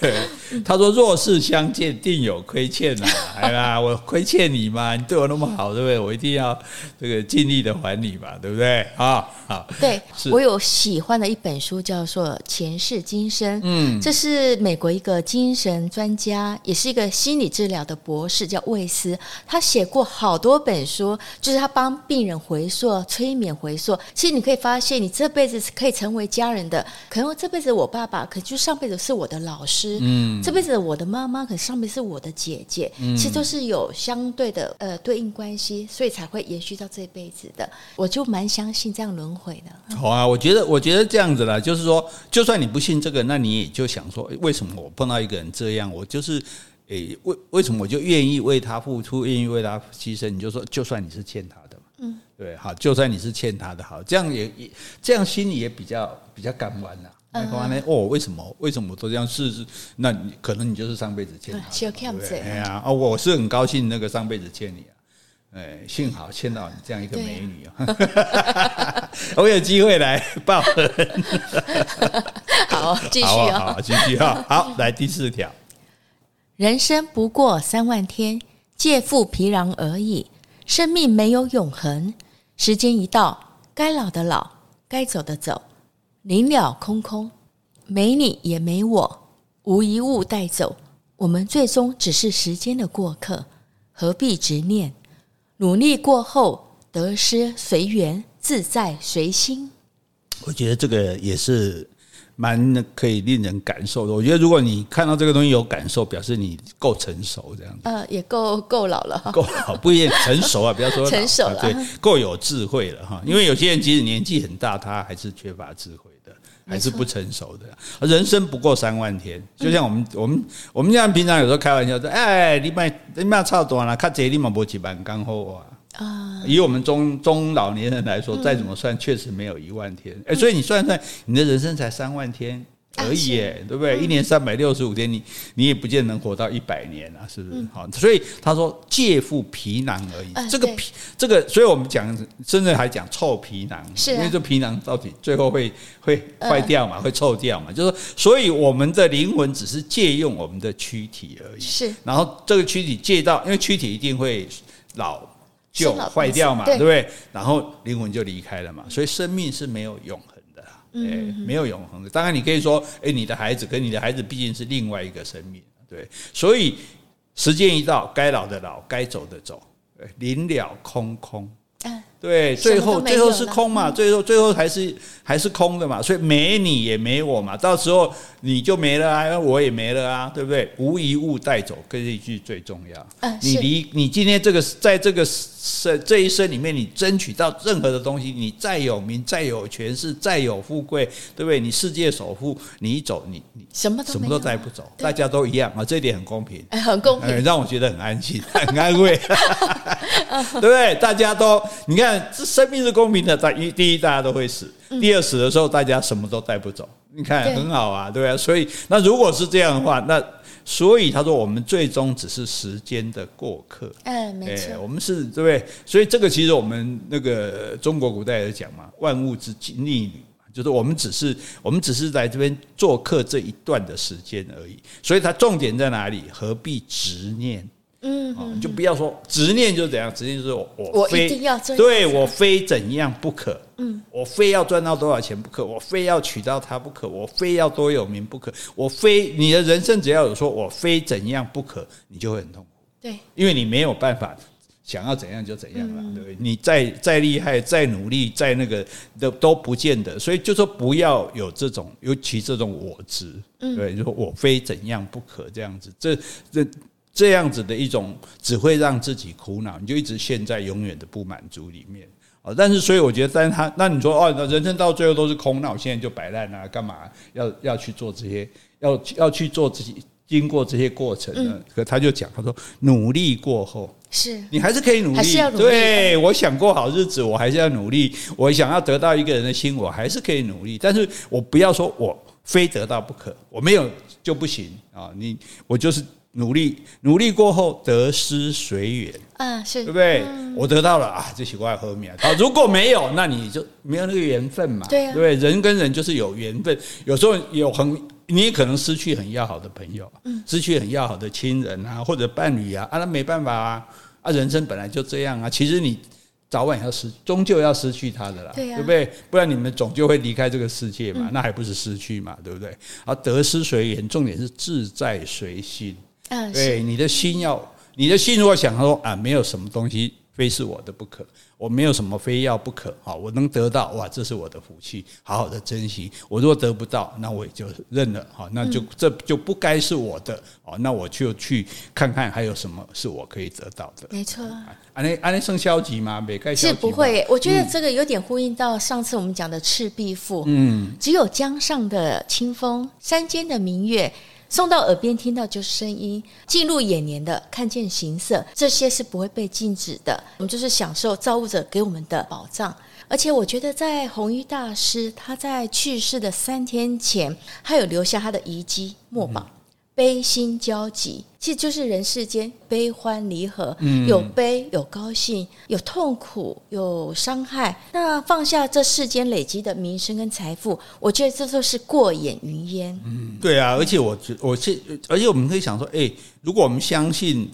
他说：“若是相见，定有亏欠呐，哎呀，我亏欠你嘛，你对我那么好，对不对？我一定要这个尽力的还你嘛，对不对？啊，好，对，我有喜欢的一本书，叫做《前世今生》，嗯，这是美国一个精神专家，也是一个心理治疗的博士，叫魏斯，他写过好多本书，就是他帮病人回溯、催眠回溯。其实你可以发现，你这辈子可以成为家人的，可能这辈子我爸爸，可就上辈子是我的老师，嗯。这辈子我的妈妈，可上辈子是我的姐姐，其实都是有相对的呃对应关系，所以才会延续到这辈子的。我就蛮相信这样轮回的。好啊，我觉得我觉得这样子啦，就是说，就算你不信这个，那你也就想说，为什么我碰到一个人这样，我就是诶，为为什么我就愿意为他付出，愿意为他牺牲？你就说，就算你是欠他的嘛，嗯，对，好，就算你是欠他的，好，这样也也这样心里也比较比较甘愿呐。那话呢？哦，为什么？为什么我都这样试试？那你可能你就是上辈子欠他，对哎呀，哦，我是很高兴那个上辈子欠你啊，哎，幸好欠到你这样一个美女啊，我有机会来报恩。好，继续啊，好，继续啊，好，来第四条，人生不过三万天，借腹皮囊而已，生命没有永恒，时间一到，该老的老，该走的走。临了空空，没你也没我，无一物带走。我们最终只是时间的过客，何必执念？努力过后，得失随缘，自在随心。我觉得这个也是蛮可以令人感受的。我觉得如果你看到这个东西有感受，表示你够成熟，这样子。呃，也够够老了，够老不一定成熟啊，不要说成熟了，对，够有智慧了哈。因为有些人即使年纪很大，他还是缺乏智慧。还是不成熟的，人生不过三万天，就像我们我们我们这样平常有时候开玩笑说，哎，你买你买差多了，看这你嘛不几万刚好啊。啊，以我们中中老年人来说，再怎么算，确实没有一万天。哎，所以你算算，你的人生才三万天。而已，对不对？一年三百六十五天，你你也不见能活到一百年啊，是不是？好，所以他说借付皮囊而已。这个皮，这个，所以我们讲，甚至还讲臭皮囊，因为这皮囊到底最后会会坏掉嘛，会臭掉嘛。就是说，所以我们的灵魂只是借用我们的躯体而已。是。然后这个躯体借到，因为躯体一定会老旧坏掉嘛，对不对？然后灵魂就离开了嘛。所以生命是没有永恒。哎，没有永恒的。当然，你可以说，哎，你的孩子跟你的孩子毕竟是另外一个生命，对。所以时间一到，该老的老，该走的走，临了空空。对，最后最后是空嘛，最后最后还是还是空的嘛，所以没你也没我嘛，到时候你就没了啊，我也没了啊，对不对？无一物带走，跟这一句最重要。你离你今天这个在这个生这一生里面，你争取到任何的东西，你再有名、再有权势、再有富贵，对不对？你世界首富，你一走，你你什么什么都带不走，大家都一样啊，这一点很公平，很公平，让我觉得很安心，很安慰，对不对？大家都你看。这生命是公平的，在一第一大家都会死，第二死的时候大家什么都带不走，你看很好啊，对啊，所以那如果是这样的话，那所以他说我们最终只是时间的过客，嗯，没错，我们是对不对？所以这个其实我们那个中国古代来讲嘛，万物之逆旅嘛，就是我们只是我们只是在这边做客这一段的时间而已，所以它重点在哪里？何必执念？嗯，哦，就不要说执念就是怎样，执念就是我我非一定要对我非怎样不可，嗯，我非要赚到多少钱不可，我非要娶到她不可，我非要多有名不可，我非你的人生只要有说我非怎样不可，你就会很痛苦，对，因为你没有办法。想要怎样就怎样了，对不对？你再再厉害、再努力、再那个都都不见得，所以就说不要有这种，尤其这种我执，对，就说我非怎样不可这样子，这这这样子的一种只会让自己苦恼，你就一直陷在永远的不满足里面啊。但是，所以我觉得，但是他那你说哦，人生到最后都是空，那我现在就摆烂啊，干嘛要要去做这些？要要去做自己。经过这些过程呢，可他就讲，他说努力过后是你还是可以努力。对，我想过好日子，我还是要努力。我想要得到一个人的心，我还是可以努力。但是我不要说我非得到不可，我没有就不行啊！你我就是努力，努力过后得失随缘嗯，是对不对？我得到了啊，这奇怪和面啊！如果没有，那你就没有那个缘分嘛，对啊，对不对？人跟人就是有缘分，有时候有很。你也可能失去很要好的朋友，失去很要好的亲人啊，或者伴侣啊，啊，那没办法啊，啊，人生本来就这样啊。其实你早晚要失，终究要失去他的啦，对不对？不然你们总就会离开这个世界嘛，那还不是失去嘛，对不对？啊，得失随缘，重点是自在随心。对，你的心要，你的心如果想说啊，没有什么东西非是我的不可。我没有什么非要不可，好，我能得到哇，这是我的福气，好好的珍惜。我如果得不到，那我也就认了，好，那就这就不该是我的，哦，那我就去看看还有什么是我可以得到的。没错，安利安利生消极吗？没该是不会，我觉得这个有点呼应到上次我们讲的《赤壁赋》，嗯，只有江上的清风，山间的明月。送到耳边听到就是声音，进入眼帘的看见形色，这些是不会被禁止的。我们就是享受造物者给我们的保障。而且我觉得，在弘一大师他在去世的三天前，他有留下他的遗迹墨宝。悲心交集，其实就是人世间悲欢离合，嗯、有悲有高兴，有痛苦有伤害。那放下这世间累积的名声跟财富，我觉得这都是过眼云烟。嗯，对啊，而且我觉，我现，而且我们可以想说，哎，如果我们相信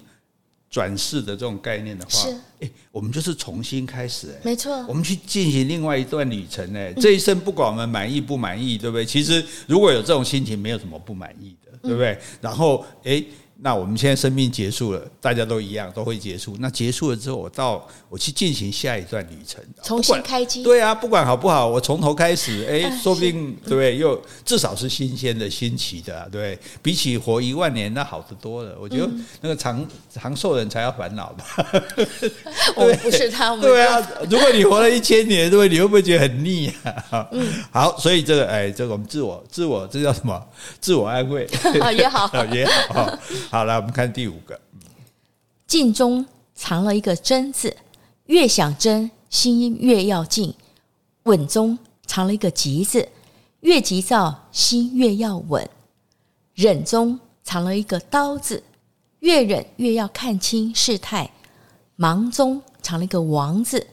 转世的这种概念的话，是，哎，我们就是重新开始，哎，没错，我们去进行另外一段旅程，哎，这一生不管我们满意不满意，对不对？其实如果有这种心情，没有什么不满意的。对不对？然后，诶。那我们现在生命结束了，大家都一样，都会结束。那结束了之后，我到我去进行下一段旅程，重新开机。对啊，不管好不好，我从头开始，哎，说不定对不对？又至少是新鲜的、新奇的，啊，对。比起活一万年，那好得多了。我觉得那个长长寿人才要烦恼吧。我不是他们。对啊，如果你活了一千年，对不对？你会不会觉得很腻啊？嗯。好，所以这个，哎，这个我们自我、自我，这叫什么？自我安慰也好，也好。好了，我们看第五个。静中藏了一个真字，越想真，心越要静；稳中藏了一个急字，越急躁，心越要稳；忍中藏了一个刀字，越忍越要看清事态；忙中藏了一个王字，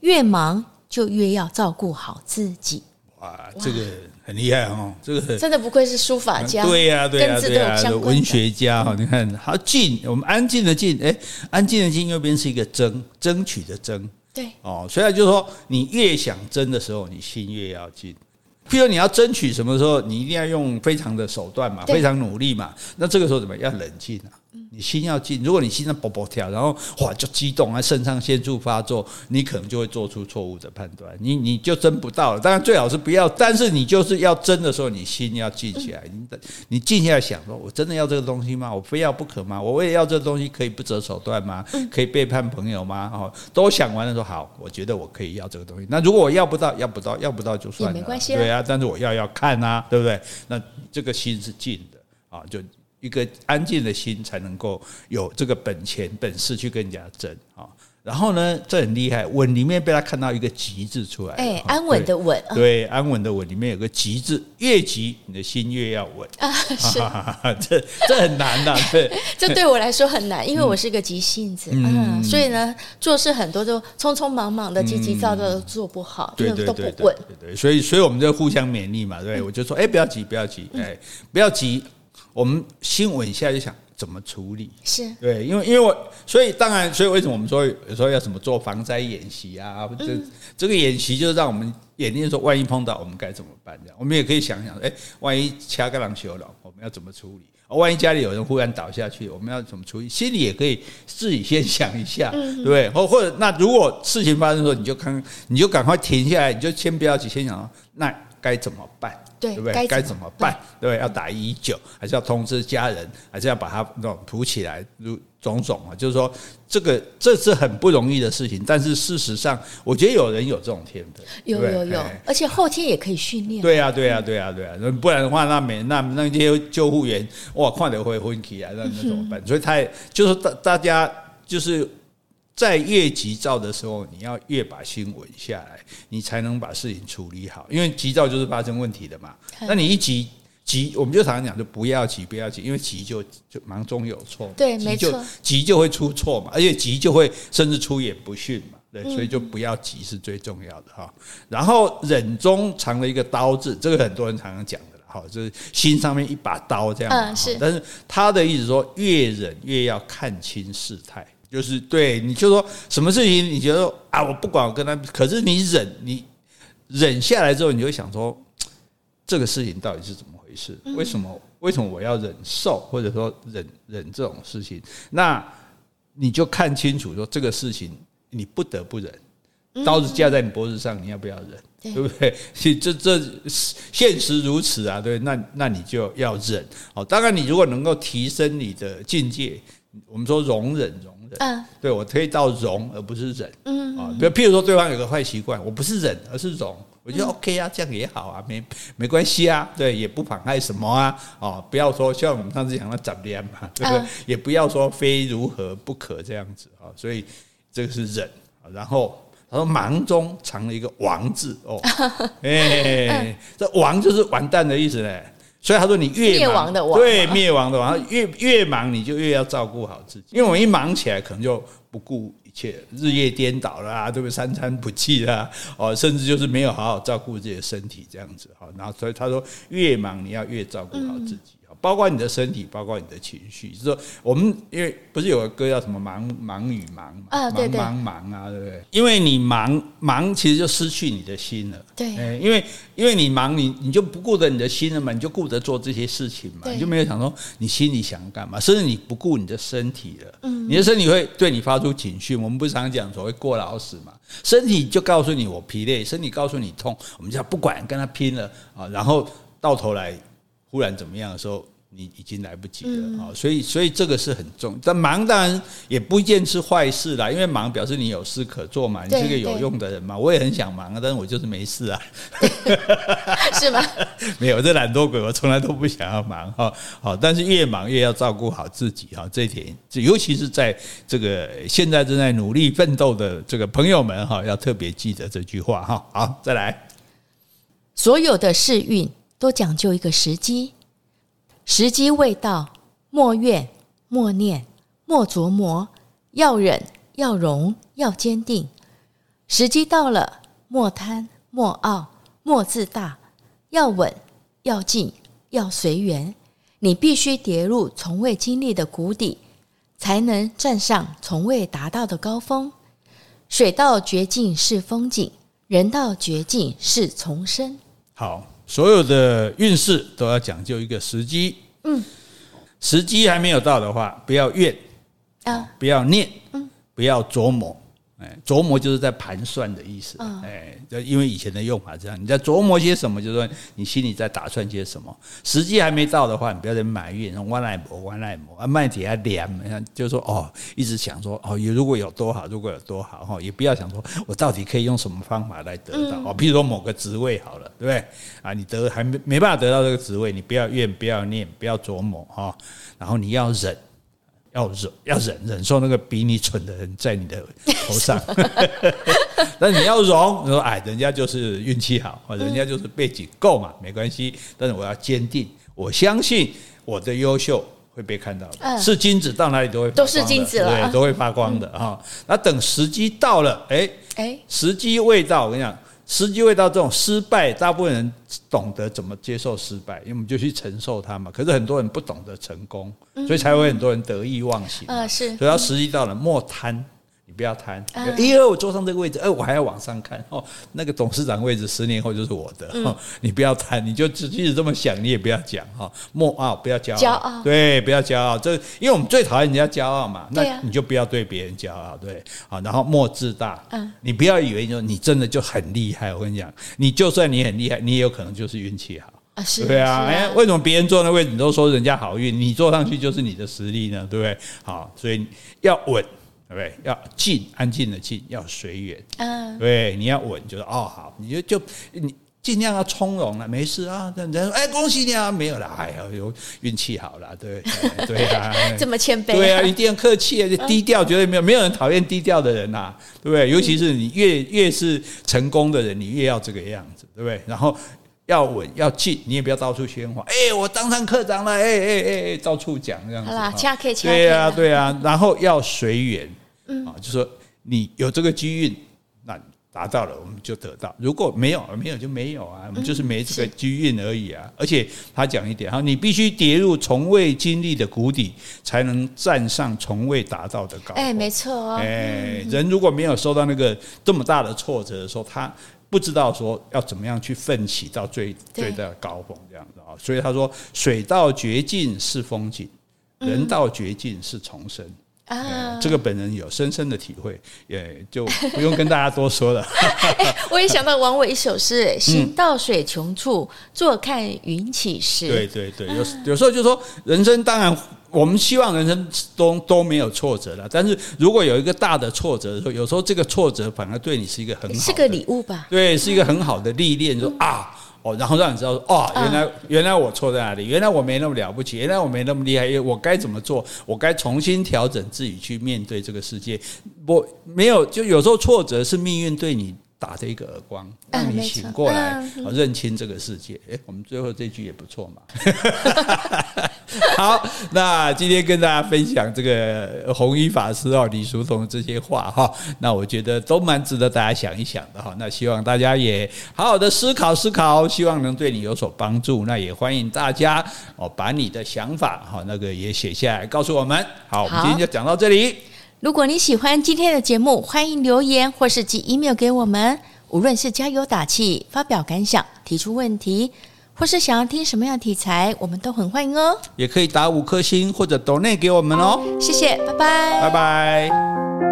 越忙就越要照顾好自己。哇，这个。很厉害哦，这个 真的不愧是书法家，对呀、啊，对呀、啊，对呀、啊，文学家哈。你看，好静，我们安静的静，哎，安静的静右边是一个争，争取的争，对哦。所以就是说，你越想争的时候，你心越要静。譬如你要争取什么时候，你一定要用非常的手段嘛，非常努力嘛。那这个时候怎么样？要冷静啊。你心要静，如果你心脏蹦蹦跳，然后哇就激动啊，肾上腺素发作，你可能就会做出错误的判断，你你就争不到了。当然最好是不要，但是你就是要争的时候，你心要静起来，你你静下来想说，我真的要这个东西吗？我非要不可吗？我为了要这个东西，可以不择手段吗？可以背叛朋友吗？哦，都想完了说好，我觉得我可以要这个东西。那如果我要不到，要不到，要不到就算了，没关系，对啊。但是我要要看啊，对不对？那这个心是静的啊，就。一个安静的心才能够有这个本钱本事去跟人家争啊。然后呢，这很厉害，稳里面被他看到一个急字出来，哎，安稳的稳，对，安稳的稳里面有个急字，越急你的心越要稳啊。是，这这很难的，对，这对我来说很难，因为我是个急性子，嗯，所以呢，做事很多都匆匆忙忙的，急急躁躁的做不好，对对对，都不稳，对对，所以所以我们就互相勉励嘛，对，我就说，哎，不要急，不要急，哎，不要急。我们心稳下就想，怎么处理？是对，因为因为我所以当然，所以为什么我们说有时候要怎么做防灾演习啊？这、嗯、这个演习就是让我们演练说，万一碰到我们该怎么办？这样我们也可以想想，哎，万一掐个狼球了，我们要怎么处理？万一家里有人忽然倒下去，我们要怎么处理？心里也可以自己先想一下，对不对？或或者那如果事情发生的时候，你就看，你就赶快停下来，你就先不要急，先想那该怎么办？对不对？该怎么办？对不对？要打一一九，还是要通知家人，还是要把它那种扶起来？如种种啊，就是说，这个这是很不容易的事情。但是事实上，我觉得有人有这种天分，有有有，而且后天也可以训练。对呀，对呀，对呀，对呀。不然的话，那没那那些救护员哇，快点会昏厥啊，那那怎么办？所以他也就是大大家就是。在越急躁的时候，你要越把心稳下来，你才能把事情处理好。因为急躁就是发生问题的嘛。那你一急急，我们就常常讲，就不要急，不要急，因为急就就忙中有错。对，没错，急就会出错嘛，而且急就会甚至出言不逊嘛。对，所以就不要急是最重要的哈。然后忍中藏了一个刀字，这个很多人常常讲的了。好，就是心上面一把刀这样。嗯，是。但是他的意思说，越忍越要看清事态。就是对，你就说什么事情，你觉得啊，我不管，我跟他，可是你忍，你忍下来之后，你就会想说，这个事情到底是怎么回事？为什么？为什么我要忍受，或者说忍忍这种事情？那你就看清楚，说这个事情你不得不忍，刀子架在你脖子上，你要不要忍？对不对？这这现实如此啊，对，那那你就要忍。哦，当然，你如果能够提升你的境界，我们说容忍容。嗯，对，我可以到容而不是忍，嗯啊，比如譬如说对方有个坏习惯，我不是忍而是容，我觉得 OK 啊，这样也好啊，没没关系啊，对，也不妨碍什么啊，哦，不要说像我们上次讲的杂念嘛，对不对？也不要说非如何不可这样子啊，所以这个是忍。然后他说忙中藏了一个王字哦，哎，这王就是完蛋的意思嘞。所以他说：“你越忙，对灭亡的亡，越越忙你就越要照顾好自己，因为我一忙起来，可能就不顾一切，日夜颠倒啦，对不对？三餐不继啦，哦，甚至就是没有好好照顾自己的身体这样子哈。然后所以他说，越忙你要越照顾好自己。”包括你的身体，包括你的情绪，就是说，我们因为不是有个歌叫什么忙忙与忙啊，对对，忙忙忙啊，对不对？因为你忙忙，其实就失去你的心了。对，因为因为你忙，你你就不顾着你的心了嘛，你就顾着做这些事情嘛，你就没有想说你心里想干嘛，甚至你不顾你的身体了。嗯，你的身体会对你发出警讯。我们不是常讲所谓过劳死嘛，身体就告诉你我疲累，身体告诉你痛，我们就要不管跟他拼了啊，然后到头来忽然怎么样的时候。你已经来不及了啊，所以所以这个是很重，但忙当然也不一定是坏事啦，因为忙表示你有事可做嘛，你是个有用的人嘛。我也很想忙啊，但是我就是没事啊，是吗？没有，这懒惰鬼，我从来都不想要忙哈。好，但是越忙越要照顾好自己哈，这一点，尤其是在这个现在正在努力奋斗的这个朋友们哈，要特别记得这句话哈。好，再来，所有的试运都讲究一个时机。时机未到，莫怨，莫念，莫琢磨，要忍，要容，要坚定。时机到了，莫贪，莫傲，莫自大，要稳，要静，要随缘。你必须跌入从未经历的谷底，才能站上从未达到的高峰。水到绝境是风景，人到绝境是重生。好。所有的运势都要讲究一个时机，嗯，时机还没有到的话，不要怨啊，不要念，嗯，不要琢磨。哎，琢磨就是在盘算的意思。哎，因为以前的用法这样，你在琢磨些什么，就是说你心里在打算些什么。时机还没到的话，你不要在埋怨，弯来磨，弯来磨啊，慢点啊，凉，就是说哦，一直想说哦，如果有多好，如果有多好哈，也不要想说我到底可以用什么方法来得到哦，譬如说某个职位好了，对不对？啊，你得还没没办法得到这个职位，你不要怨，不要念，不要琢磨哈，然后你要忍。要忍，要忍忍受那个比你蠢的人在你的头上，但你要容，你说哎，人家就是运气好，人家就是背景够嘛，没关系。但是我要坚定，我相信我的优秀会被看到的，是金子到哪里都会都是金子了，对，都会发光的哈。那等时机到了，哎哎，时机未到，我跟你讲，时机未到，这种失败，大部分人懂得怎么接受失败，因为我们就去承受它嘛。可是很多人不懂得成功，所以才会很多人得意忘形。嗯，是。所以要时机到了，莫贪。不要贪，因为我坐上这个位置，哎，我还要往上看哦。那个董事长位置，十年后就是我的。嗯、你不要贪，你就即使这么想，你也不要讲哈。莫傲，不要骄傲。骄傲，对，不要骄傲。这，因为我们最讨厌人家骄傲嘛。那你就不要对别人骄傲，对。好，然后莫自大。嗯，你不要以为说你真的就很厉害。我跟你讲，你就算你很厉害，你也有可能就是运气好啊。是，对啊。哎，为什么别人坐那位置，你都说人家好运，你坐上去就是你的实力呢？对不对？好，所以要稳。对不对，要静，安静的静，要随缘。嗯，对，你要稳，就是哦，好，你就就你尽量要从容了，没事啊。人家说，哎，恭喜你啊，没有啦，哎呀，有运气好了，对 对啊，这么谦卑，对啊，一定要客气啊，就低调，绝对没有，没有人讨厌低调的人呐，对不对？尤其是你越越是成功的人，你越要这个样子，对不对？然后要稳，要静，你也不要到处喧哗。哎，我当上科长了，哎哎哎哎，到处讲这样子。好啦，恰可以，对啊，对啊，然后要随缘。啊，就说你有这个机运，那达到了，我们就得到；如果没有，没有就没有啊，我们就是没这个机运而已啊。而且他讲一点哈，你必须跌入从未经历的谷底，才能站上从未达到的高。哎，没错哦。哎，人如果没有受到那个这么大的挫折的时候，他不知道说要怎么样去奋起到最最大的高峰这样子啊。所以他说：“水到绝境是风景，人到绝境是重生。”啊，这个本人有深深的体会，也就不用跟大家多说了。欸、我也想到王维一首诗：“行到水穷处，坐看云起时。”对对对，有有时候就说，人生当然我们希望人生都都没有挫折了，但是如果有一个大的挫折的时候，有时候这个挫折反而对你是一个很好的，是个礼物吧？对，是一个很好的历练，就说啊。哦，然后让你知道说，哦，原来原来我错在哪里，原来我没那么了不起，原来我没那么厉害，我该怎么做？我该重新调整自己去面对这个世界。我没有，就有时候挫折是命运对你打的一个耳光，让你醒过来，认清这个世界。诶，我们最后这句也不错嘛。好，那今天跟大家分享这个弘一法师哦，李叔同这些话哈，那我觉得都蛮值得大家想一想的哈。那希望大家也好好的思考思考，希望能对你有所帮助。那也欢迎大家哦，把你的想法哈那个也写下来告诉我们。好，我们今天就讲到这里。如果你喜欢今天的节目，欢迎留言或是寄 email 给我们。无论是加油打气、发表感想、提出问题。或是想要听什么样的题材，我们都很欢迎哦。也可以打五颗星或者 donate 给我们哦。谢谢，拜拜，拜拜。